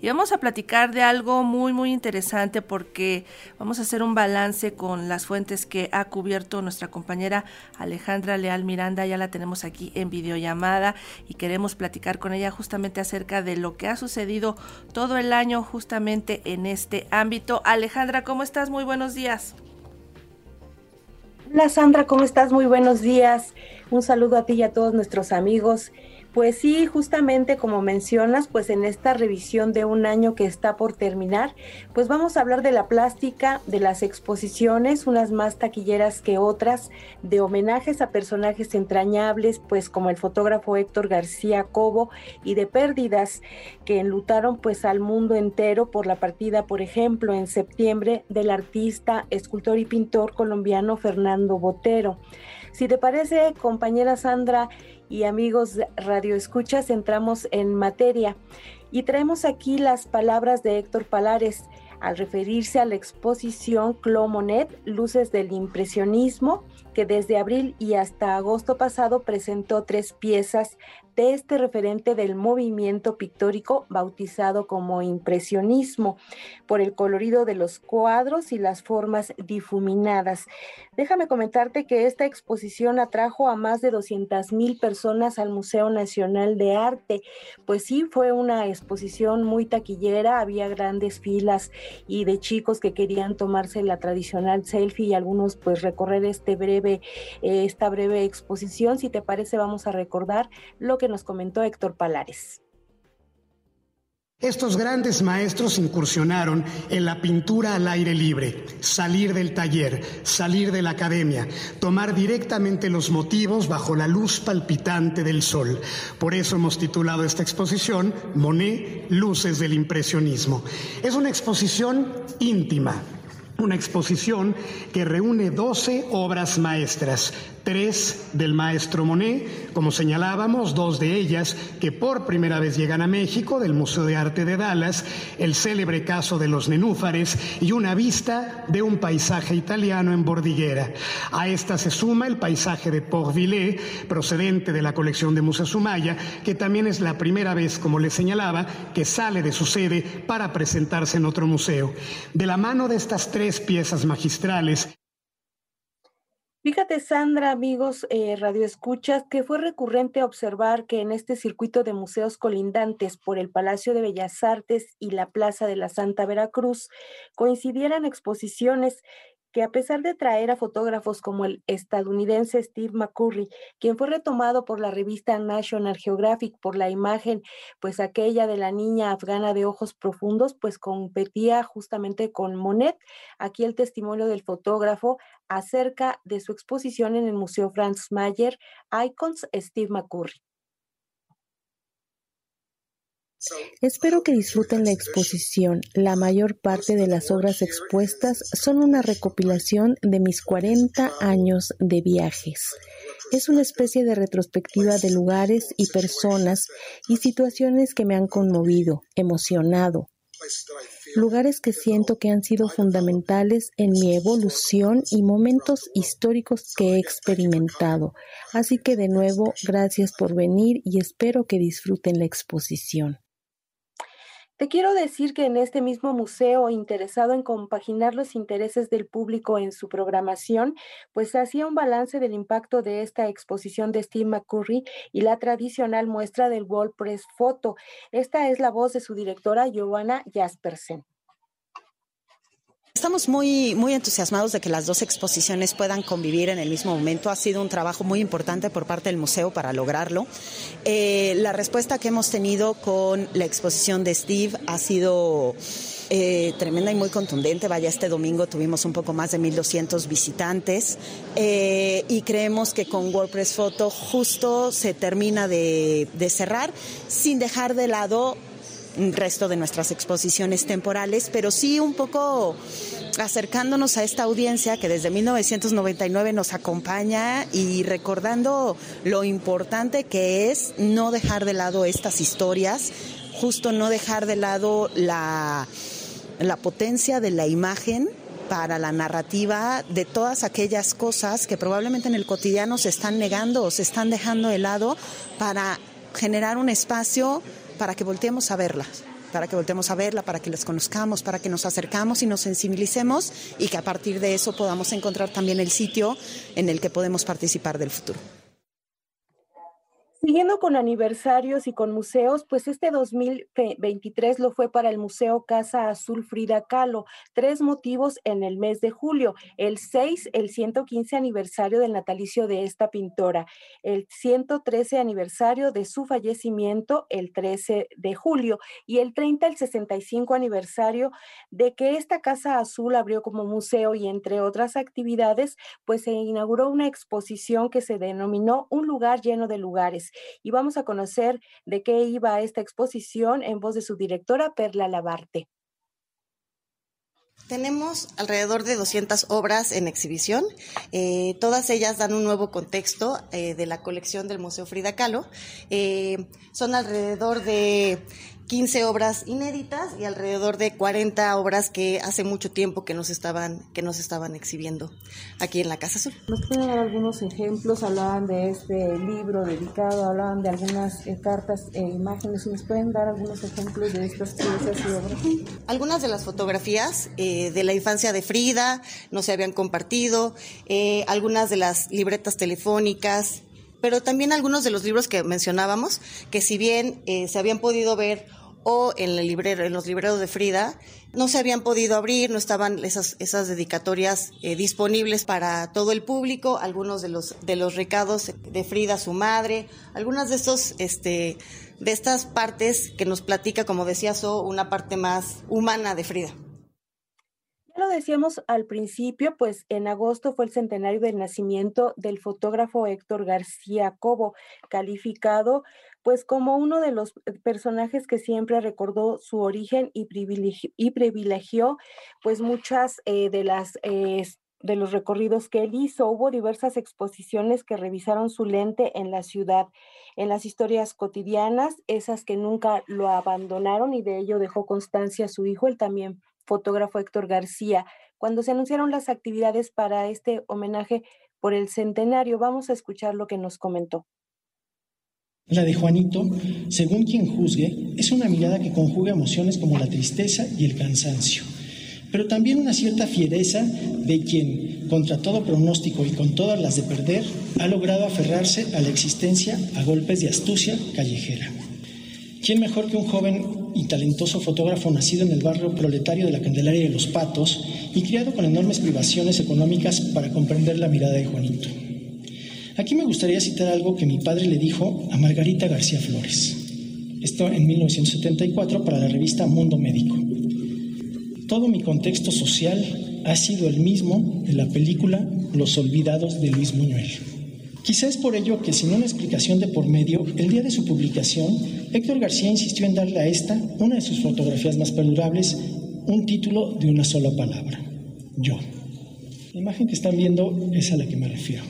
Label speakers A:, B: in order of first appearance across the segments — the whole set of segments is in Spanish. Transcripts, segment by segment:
A: y vamos a platicar de algo muy muy interesante porque vamos a hacer un balance con las fuentes que ha cubierto nuestra compañera Alejandra Leal Miranda, ya la tenemos aquí en videollamada y queremos platicar con ella justamente acerca de lo que ha sucedido todo el año justamente en este ámbito. Alejandra, ¿cómo estás? Muy buenos días.
B: Hola Sandra, ¿cómo estás? Muy buenos días. Un saludo a ti y a todos nuestros amigos pues sí, justamente como mencionas, pues en esta revisión de un año que está por terminar, pues vamos a hablar de la plástica, de las exposiciones, unas más taquilleras que otras, de homenajes a personajes entrañables, pues como el fotógrafo Héctor García Cobo, y de pérdidas que enlutaron pues al mundo entero por la partida, por ejemplo, en septiembre del artista, escultor y pintor colombiano Fernando Botero. Si te parece, compañera Sandra, y amigos Radio Escuchas, entramos en materia. Y traemos aquí las palabras de Héctor Palares al referirse a la exposición Clomonet, Luces del Impresionismo, que desde abril y hasta agosto pasado presentó tres piezas de este referente del movimiento pictórico bautizado como impresionismo, por el colorido de los cuadros y las formas difuminadas. Déjame comentarte que esta exposición atrajo a más de 200 mil personas al Museo Nacional de Arte. Pues sí, fue una exposición muy taquillera, había grandes filas y de chicos que querían tomarse la tradicional selfie y algunos pues recorrer este breve, eh, esta breve exposición. Si te parece, vamos a recordar lo que nos comentó Héctor Palares.
C: Estos grandes maestros incursionaron en la pintura al aire libre, salir del taller, salir de la academia, tomar directamente los motivos bajo la luz palpitante del sol. Por eso hemos titulado esta exposición Monet, Luces del Impresionismo. Es una exposición íntima, una exposición que reúne 12 obras maestras, tres del maestro Monet, como señalábamos, dos de ellas que por primera vez llegan a México, del Museo de Arte de Dallas, el célebre caso de los nenúfares y una vista de un paisaje italiano en Bordiguera. A esta se suma el paisaje de Port-Villers, procedente de la colección de Museo Sumaya, que también es la primera vez, como le señalaba, que sale de su sede para presentarse en otro museo. De la mano de estas tres piezas magistrales,
B: Fíjate, Sandra, amigos eh, Radio Escuchas, que fue recurrente observar que en este circuito de museos colindantes por el Palacio de Bellas Artes y la Plaza de la Santa Veracruz coincidieran exposiciones que a pesar de traer a fotógrafos como el estadounidense Steve McCurry, quien fue retomado por la revista National Geographic por la imagen, pues aquella de la niña afgana de ojos profundos, pues competía justamente con Monet. Aquí el testimonio del fotógrafo acerca de su exposición en el Museo Franz Mayer, Icons Steve McCurry.
D: Espero que disfruten la exposición. La mayor parte de las obras expuestas son una recopilación de mis 40 años de viajes. Es una especie de retrospectiva de lugares y personas y situaciones que me han conmovido, emocionado. Lugares que siento que han sido fundamentales en mi evolución y momentos históricos que he experimentado. Así que de nuevo, gracias por venir y espero que disfruten la exposición.
B: Te quiero decir que en este mismo museo, interesado en compaginar los intereses del público en su programación, pues hacía un balance del impacto de esta exposición de Steve McCurry y la tradicional muestra del Wall Press Photo. Esta es la voz de su directora, Giovanna Jaspersen.
E: Estamos muy, muy entusiasmados de que las dos exposiciones puedan convivir en el mismo momento. Ha sido un trabajo muy importante por parte del museo para lograrlo. Eh, la respuesta que hemos tenido con la exposición de Steve ha sido eh, tremenda y muy contundente. Vaya, este domingo tuvimos un poco más de 1.200 visitantes eh, y creemos que con WordPress Photo justo se termina de, de cerrar sin dejar de lado resto de nuestras exposiciones temporales, pero sí un poco acercándonos a esta audiencia que desde 1999 nos acompaña y recordando lo importante que es no dejar de lado estas historias, justo no dejar de lado la, la potencia de la imagen para la narrativa de todas aquellas cosas que probablemente en el cotidiano se están negando o se están dejando de lado para generar un espacio para que volteemos a verlas para que voltemos a verla, para que las conozcamos, para que nos acercamos y nos sensibilicemos y que a partir de eso podamos encontrar también el sitio en el que podemos participar del futuro.
B: Siguiendo con aniversarios y con museos, pues este 2023 lo fue para el Museo Casa Azul Frida Kahlo. Tres motivos en el mes de julio. El 6, el 115 aniversario del natalicio de esta pintora. El 113 aniversario de su fallecimiento, el 13 de julio. Y el 30, el 65 aniversario de que esta Casa Azul abrió como museo y entre otras actividades, pues se inauguró una exposición que se denominó Un lugar lleno de lugares y vamos a conocer de qué iba esta exposición en voz de su directora Perla Labarte.
F: Tenemos alrededor de 200 obras en exhibición. Eh, todas ellas dan un nuevo contexto eh, de la colección del Museo Frida Kahlo. Eh, son alrededor de 15 obras inéditas y alrededor de 40 obras que hace mucho tiempo que nos estaban, que nos estaban exhibiendo aquí en la Casa Azul.
B: ¿Nos pueden dar algunos ejemplos? Hablaban de este libro dedicado, hablaban de algunas eh, cartas e imágenes. ¿Nos pueden dar algunos ejemplos de estas piezas y obras?
F: Algunas de las fotografías eh, de la infancia de Frida no se habían compartido, eh, algunas de las libretas telefónicas, pero también algunos de los libros que mencionábamos, que si bien se habían podido ver o en, el librero, en los libreros de Frida, no se habían podido abrir, no estaban esas, esas dedicatorias eh, disponibles para todo el público, algunos de los, de los recados de Frida, su madre, algunas de estos, este, de estas partes que nos platica, como decía So, una parte más humana de Frida.
B: Lo decíamos al principio, pues en agosto fue el centenario del nacimiento del fotógrafo Héctor García Cobo, calificado pues como uno de los eh, personajes que siempre recordó su origen y privilegió, y privilegió pues muchas eh, de las eh, de los recorridos que él hizo. Hubo diversas exposiciones que revisaron su lente en la ciudad, en las historias cotidianas, esas que nunca lo abandonaron y de ello dejó constancia su hijo, el también fotógrafo Héctor García. Cuando se anunciaron las actividades para este homenaje por el centenario, vamos a escuchar lo que nos comentó.
G: La de Juanito, según quien juzgue, es una mirada que conjuga emociones como la tristeza y el cansancio, pero también una cierta fiereza de quien, contra todo pronóstico y con todas las de perder, ha logrado aferrarse a la existencia a golpes de astucia callejera. ¿Quién mejor que un joven y talentoso fotógrafo nacido en el barrio proletario de la Candelaria de los Patos y criado con enormes privaciones económicas para comprender la mirada de Juanito? Aquí me gustaría citar algo que mi padre le dijo a Margarita García Flores. Esto en 1974 para la revista Mundo Médico. Todo mi contexto social ha sido el mismo de la película Los Olvidados de Luis Muñuel. Quizás es por ello que, sin una explicación de por medio, el día de su publicación, Héctor García insistió en darle a esta, una de sus fotografías más perdurables, un título de una sola palabra, yo. La imagen que están viendo es a la que me refiero.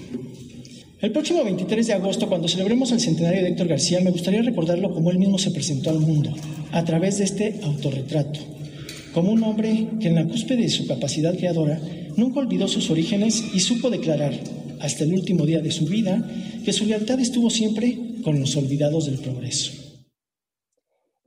G: El próximo 23 de agosto, cuando celebremos el centenario de Héctor García, me gustaría recordarlo como él mismo se presentó al mundo, a través de este autorretrato, como un hombre que en la cúspide de su capacidad creadora nunca olvidó sus orígenes y supo declarar, hasta el último día de su vida, que su lealtad estuvo siempre con los olvidados del progreso.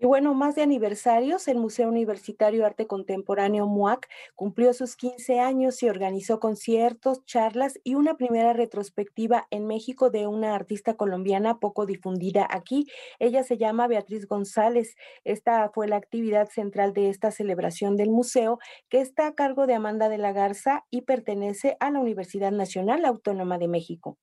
B: Bueno, más de aniversarios, el Museo Universitario Arte Contemporáneo MUAC cumplió sus 15 años y organizó conciertos, charlas y una primera retrospectiva en México de una artista colombiana poco difundida aquí. Ella se llama Beatriz González. Esta fue la actividad central de esta celebración del museo que está a cargo de Amanda de la Garza y pertenece a la Universidad Nacional Autónoma de México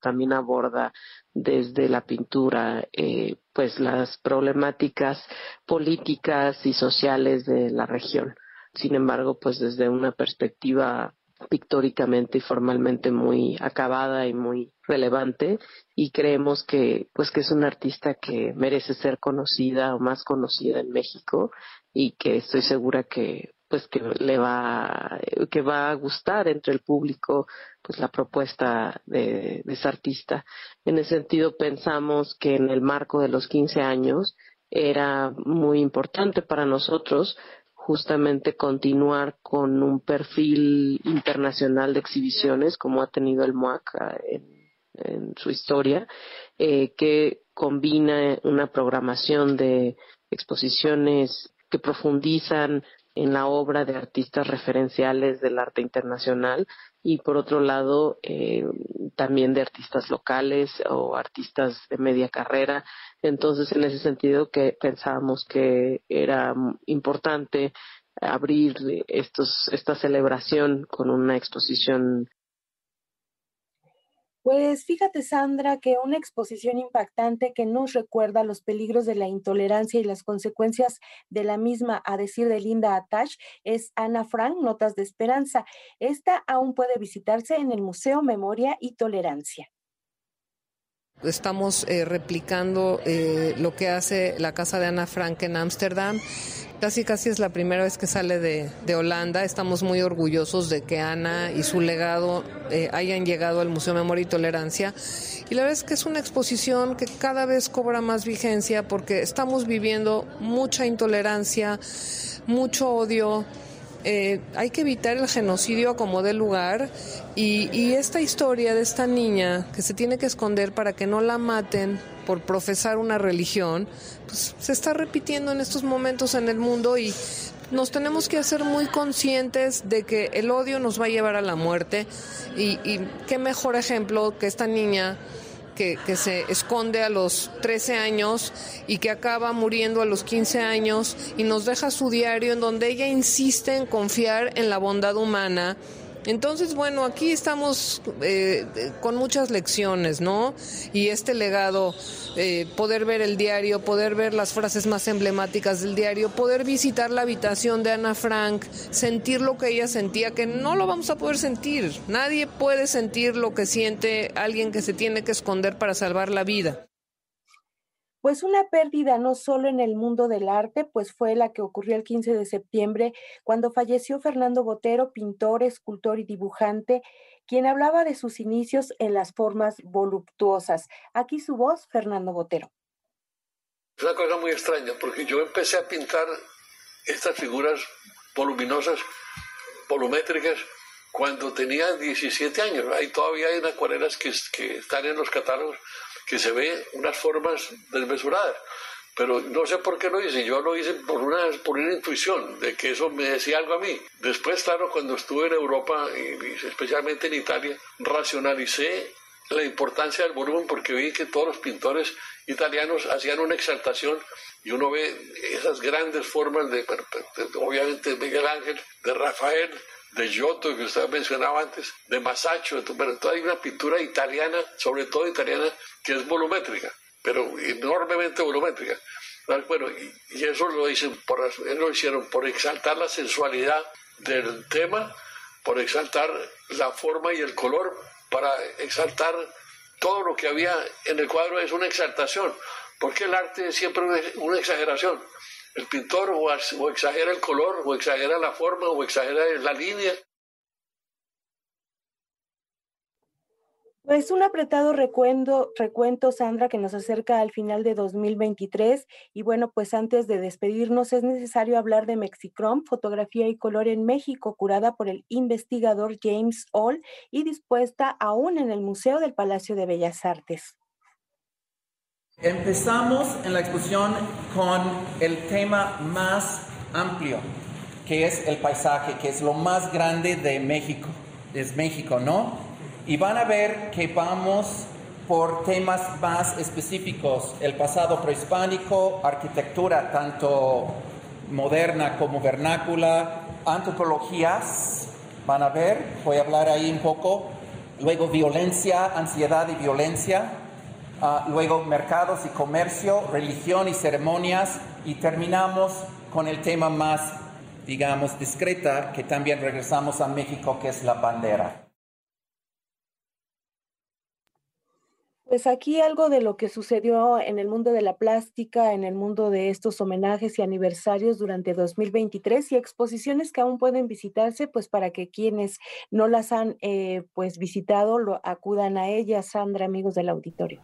H: también aborda desde la pintura eh, pues las problemáticas políticas y sociales de la región. Sin embargo, pues desde una perspectiva pictóricamente y formalmente muy acabada y muy relevante y creemos que pues que es una artista que merece ser conocida o más conocida en México y que estoy segura que pues que le va que va a gustar entre el público pues la propuesta de, esa artista. En ese sentido pensamos que en el marco de los 15 años era muy importante para nosotros justamente continuar con un perfil internacional de exhibiciones como ha tenido el MOAC en, en su historia, eh, que combina una programación de exposiciones que profundizan en la obra de artistas referenciales del arte internacional y por otro lado eh, también de artistas locales o artistas de media carrera. Entonces, en ese sentido que pensábamos que era importante abrir estos, esta celebración con una exposición
B: pues fíjate, Sandra, que una exposición impactante que nos recuerda los peligros de la intolerancia y las consecuencias de la misma, a decir de Linda Atash, es Ana Frank, Notas de Esperanza. Esta aún puede visitarse en el Museo Memoria y Tolerancia.
I: Estamos eh, replicando eh, lo que hace la casa de Ana Frank en Ámsterdam Casi casi es la primera vez que sale de, Holanda. Estamos muy orgullosos de que Ana y su legado eh, hayan llegado al Museo Memoria y Tolerancia. Y la verdad es que es una exposición que cada vez cobra más vigencia porque estamos viviendo mucha intolerancia, mucho odio. Eh, hay que evitar el genocidio a como dé lugar y, y esta historia de esta niña que se tiene que esconder para que no la maten por profesar una religión, pues se está repitiendo en estos momentos en el mundo y nos tenemos que hacer muy conscientes de que el odio nos va a llevar a la muerte y, qué mejor ejemplo que esta niña que, se esconde a los 13 años y que acaba muriendo a los 15 años y nos deja su diario en donde ella insiste en confiar en la bondad humana entonces, bueno, aquí estamos eh, con muchas lecciones, ¿no? Y este legado, eh, poder ver el diario, poder ver las frases más emblemáticas del diario, poder visitar la habitación de Ana Frank, sentir lo que ella sentía, que no lo vamos a poder sentir. Nadie puede sentir lo que siente alguien que se tiene que esconder para salvar la vida.
B: Pues una pérdida no solo en el mundo del arte, pues fue la que ocurrió el 15 de septiembre, cuando falleció Fernando Botero, pintor, escultor y dibujante, quien hablaba de sus inicios en las formas voluptuosas. Aquí su voz, Fernando Botero.
J: Es una cosa muy extraña, porque yo empecé a pintar estas figuras voluminosas, volumétricas, cuando tenía 17 años. Ahí todavía hay acuarelas que, que están en los catálogos que se ve unas formas desmesuradas. Pero no sé por qué lo hice, yo lo hice por una, por una intuición de que eso me decía algo a mí. Después, claro, cuando estuve en Europa, y especialmente en Italia, racionalicé la importancia del volumen porque vi que todos los pintores italianos hacían una exaltación y uno ve esas grandes formas de, obviamente, de Miguel Ángel, de Rafael, de Giotto, que usted mencionaba antes, de Masaccio, pero hay una pintura italiana, sobre todo italiana, que es volumétrica, pero enormemente volumétrica. Bueno, y, eso lo, dicen por, lo hicieron por exaltar la sensualidad del tema, por exaltar la forma y el color, para exaltar todo lo que había en el cuadro es una exaltación, porque el arte es siempre una exageración. El pintor o, exagera el color, o exagera la forma, o exagera la línea.
B: Pues un apretado recuento, recuento, Sandra, que nos acerca al final de 2023. Y bueno, pues antes de despedirnos, es necesario hablar de Mexicrom, fotografía y color en México, curada por el investigador James All y dispuesta aún en el Museo del Palacio de Bellas Artes.
K: Empezamos en la exposición con el tema más amplio, que es el paisaje, que es lo más grande de México, es México, ¿no? Y van a ver que vamos por temas más específicos, el pasado prehispánico, arquitectura tanto moderna como vernácula, antropologías, van a ver, voy a hablar ahí un poco, luego violencia, ansiedad y violencia, Ah, luego mercados y comercio, religión y ceremonias y terminamos con el tema más, digamos, discreta, que también regresamos a México, que es la bandera.
B: Pues aquí algo de lo que sucedió en el mundo de la plástica, en el mundo de estos homenajes y aniversarios durante 2023 y exposiciones que aún pueden visitarse, pues para que quienes no las han eh, pues visitado lo acudan a ellas, Sandra, amigos del auditorio.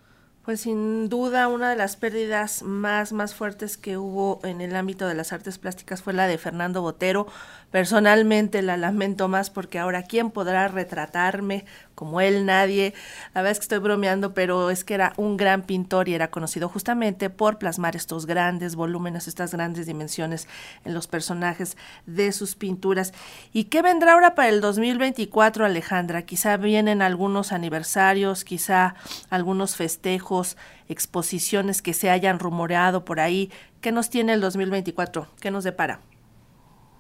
A: Pues sin duda una de las pérdidas más, más fuertes que hubo en el ámbito de las artes plásticas fue la de Fernando Botero. Personalmente la lamento más porque ahora quién podrá retratarme como él nadie. La verdad es que estoy bromeando, pero es que era un gran pintor y era conocido justamente por plasmar estos grandes volúmenes, estas grandes dimensiones en los personajes de sus pinturas. ¿Y qué vendrá ahora para el 2024, Alejandra? Quizá vienen algunos aniversarios, quizá algunos festejos, exposiciones que se hayan rumoreado por ahí. ¿Qué nos tiene el 2024? ¿Qué nos depara?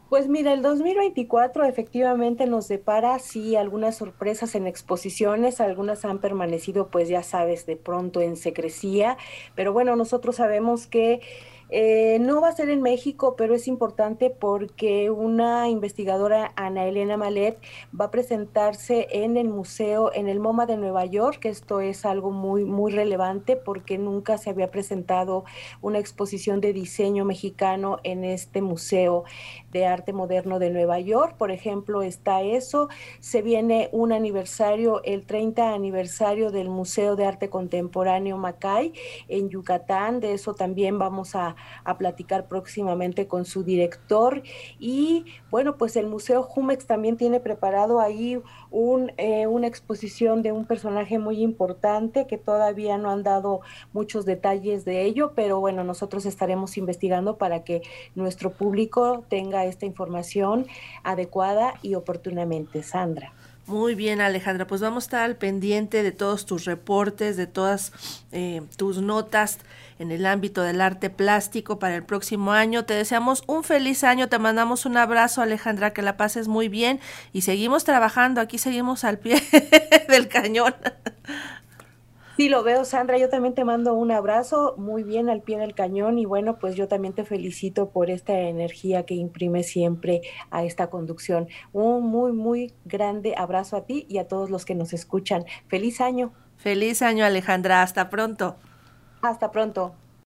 B: Pues mira, el 2024 efectivamente nos depara, sí, algunas sorpresas en exposiciones, algunas han permanecido, pues ya sabes, de pronto en secrecía, pero bueno, nosotros sabemos que eh, no va a ser en México, pero es importante porque una investigadora, Ana Elena Malet, va a presentarse en el museo, en el MoMA de Nueva York. Esto es algo muy, muy relevante porque nunca se había presentado una exposición de diseño mexicano en este museo de arte moderno de Nueva York. Por ejemplo, está eso. Se viene un aniversario, el 30 aniversario del Museo de Arte Contemporáneo Macay en Yucatán. De eso también vamos a a, platicar próximamente con su director. Y bueno, pues el Museo Jumex también tiene preparado ahí un, eh, una exposición de un personaje muy importante que todavía no han dado muchos detalles de ello, pero bueno, nosotros estaremos investigando para que nuestro público tenga esta información adecuada y oportunamente. Sandra.
A: Muy bien, Alejandra. Pues vamos a estar al pendiente de todos tus reportes, de todas eh, tus notas en el ámbito del arte plástico para el próximo año. Te deseamos un feliz año, te mandamos un abrazo, Alejandra, que la pases muy bien y seguimos trabajando, aquí seguimos al pie del cañón.
B: Sí, lo veo, Sandra. Yo también te mando un abrazo muy bien al pie del cañón y bueno, pues yo también te felicito por esta energía que imprime siempre a esta conducción. Un muy, muy grande abrazo a ti y a todos los que nos escuchan. Feliz año.
A: Feliz año, Alejandra. Hasta pronto.
B: Hasta pronto.